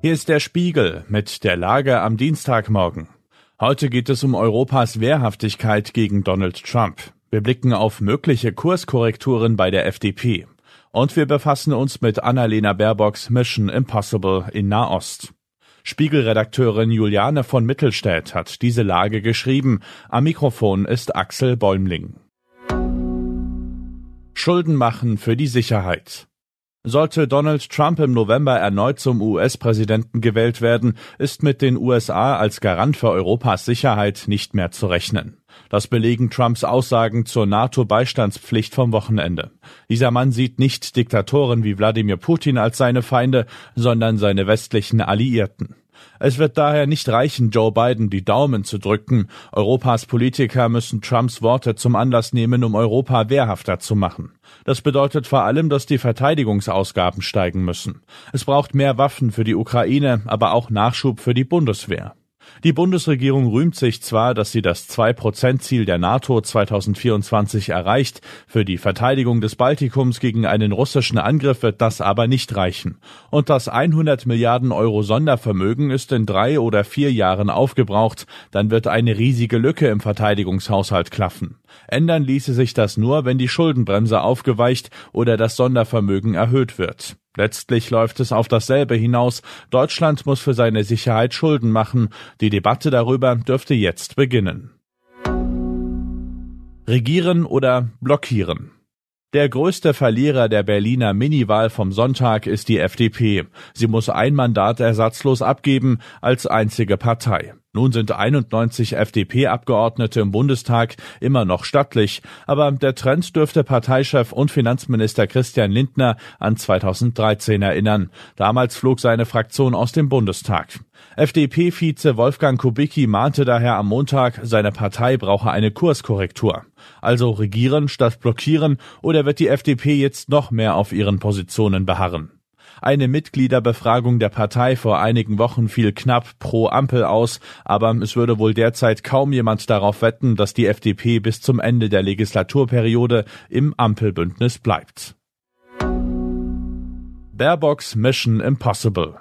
Hier ist der Spiegel mit der Lage am Dienstagmorgen. Heute geht es um Europas Wehrhaftigkeit gegen Donald Trump. Wir blicken auf mögliche Kurskorrekturen bei der FDP. Und wir befassen uns mit Annalena Baerbocks Mission Impossible in Nahost. Spiegelredakteurin Juliane von Mittelstädt hat diese Lage geschrieben. Am Mikrofon ist Axel Bäumling. Schulden machen für die Sicherheit. Sollte Donald Trump im November erneut zum US-Präsidenten gewählt werden, ist mit den USA als Garant für Europas Sicherheit nicht mehr zu rechnen. Das belegen Trumps Aussagen zur NATO-Beistandspflicht vom Wochenende. Dieser Mann sieht nicht Diktatoren wie Wladimir Putin als seine Feinde, sondern seine westlichen Alliierten. Es wird daher nicht reichen, Joe Biden die Daumen zu drücken. Europas Politiker müssen Trumps Worte zum Anlass nehmen, um Europa wehrhafter zu machen. Das bedeutet vor allem, dass die Verteidigungsausgaben steigen müssen. Es braucht mehr Waffen für die Ukraine, aber auch Nachschub für die Bundeswehr. Die Bundesregierung rühmt sich zwar, dass sie das 2-Prozent-Ziel der NATO 2024 erreicht, für die Verteidigung des Baltikums gegen einen russischen Angriff wird das aber nicht reichen. Und das 100 Milliarden Euro Sondervermögen ist in drei oder vier Jahren aufgebraucht, dann wird eine riesige Lücke im Verteidigungshaushalt klaffen. Ändern ließe sich das nur, wenn die Schuldenbremse aufgeweicht oder das Sondervermögen erhöht wird. Letztlich läuft es auf dasselbe hinaus. Deutschland muss für seine Sicherheit Schulden machen. Die Debatte darüber dürfte jetzt beginnen. Regieren oder blockieren? Der größte Verlierer der Berliner Miniwahl vom Sonntag ist die FDP. Sie muss ein Mandat ersatzlos abgeben als einzige Partei. Nun sind 91 FDP-Abgeordnete im Bundestag immer noch stattlich, aber der Trend dürfte Parteichef und Finanzminister Christian Lindner an 2013 erinnern. Damals flog seine Fraktion aus dem Bundestag. FDP-Vize Wolfgang Kubicki mahnte daher am Montag, seine Partei brauche eine Kurskorrektur. Also regieren statt blockieren oder wird die FDP jetzt noch mehr auf ihren Positionen beharren? Eine Mitgliederbefragung der Partei vor einigen Wochen fiel knapp pro Ampel aus, aber es würde wohl derzeit kaum jemand darauf wetten, dass die FDP bis zum Ende der Legislaturperiode im Ampelbündnis bleibt. Baerbocks Mission Impossible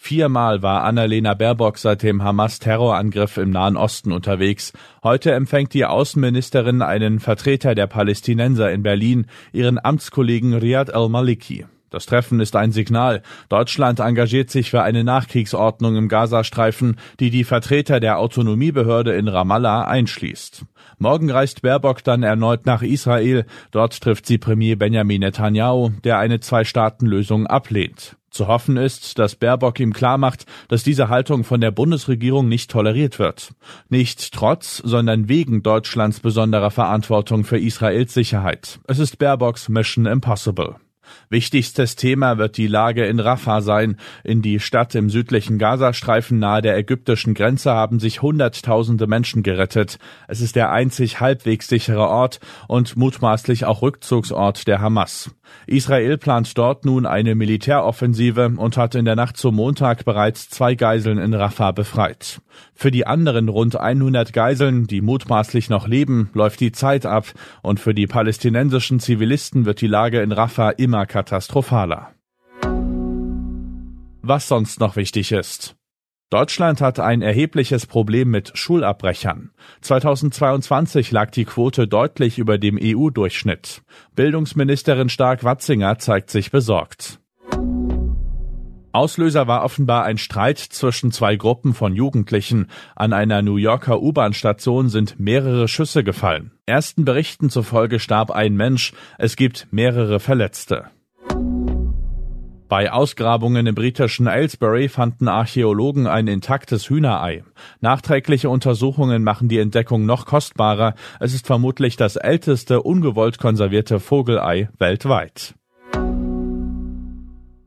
Viermal war Annalena Baerbock seit dem Hamas-Terrorangriff im Nahen Osten unterwegs. Heute empfängt die Außenministerin einen Vertreter der Palästinenser in Berlin, ihren Amtskollegen Riyad al-Maliki. Das Treffen ist ein Signal. Deutschland engagiert sich für eine Nachkriegsordnung im Gazastreifen, die die Vertreter der Autonomiebehörde in Ramallah einschließt. Morgen reist Baerbock dann erneut nach Israel. Dort trifft sie Premier Benjamin Netanyahu, der eine Zwei-Staaten-Lösung ablehnt. Zu hoffen ist, dass Baerbock ihm klarmacht, dass diese Haltung von der Bundesregierung nicht toleriert wird. Nicht trotz, sondern wegen Deutschlands besonderer Verantwortung für Israels Sicherheit. Es ist Baerbocks Mission Impossible. Wichtigstes Thema wird die Lage in Rafah sein. In die Stadt im südlichen Gazastreifen nahe der ägyptischen Grenze haben sich Hunderttausende Menschen gerettet. Es ist der einzig halbwegs sichere Ort und mutmaßlich auch Rückzugsort der Hamas. Israel plant dort nun eine Militäroffensive und hat in der Nacht zum Montag bereits zwei Geiseln in Rafah befreit. Für die anderen rund 100 Geiseln, die mutmaßlich noch leben, läuft die Zeit ab und für die palästinensischen Zivilisten wird die Lage in Rafah immer katastrophaler. Was sonst noch wichtig ist. Deutschland hat ein erhebliches Problem mit Schulabbrechern. 2022 lag die Quote deutlich über dem EU-Durchschnitt. Bildungsministerin Stark-Watzinger zeigt sich besorgt. Auslöser war offenbar ein Streit zwischen zwei Gruppen von Jugendlichen. An einer New Yorker U-Bahn-Station sind mehrere Schüsse gefallen. Ersten Berichten zufolge starb ein Mensch. Es gibt mehrere Verletzte. Bei Ausgrabungen im britischen Aylesbury fanden Archäologen ein intaktes Hühnerei. Nachträgliche Untersuchungen machen die Entdeckung noch kostbarer. Es ist vermutlich das älteste ungewollt konservierte Vogelei weltweit.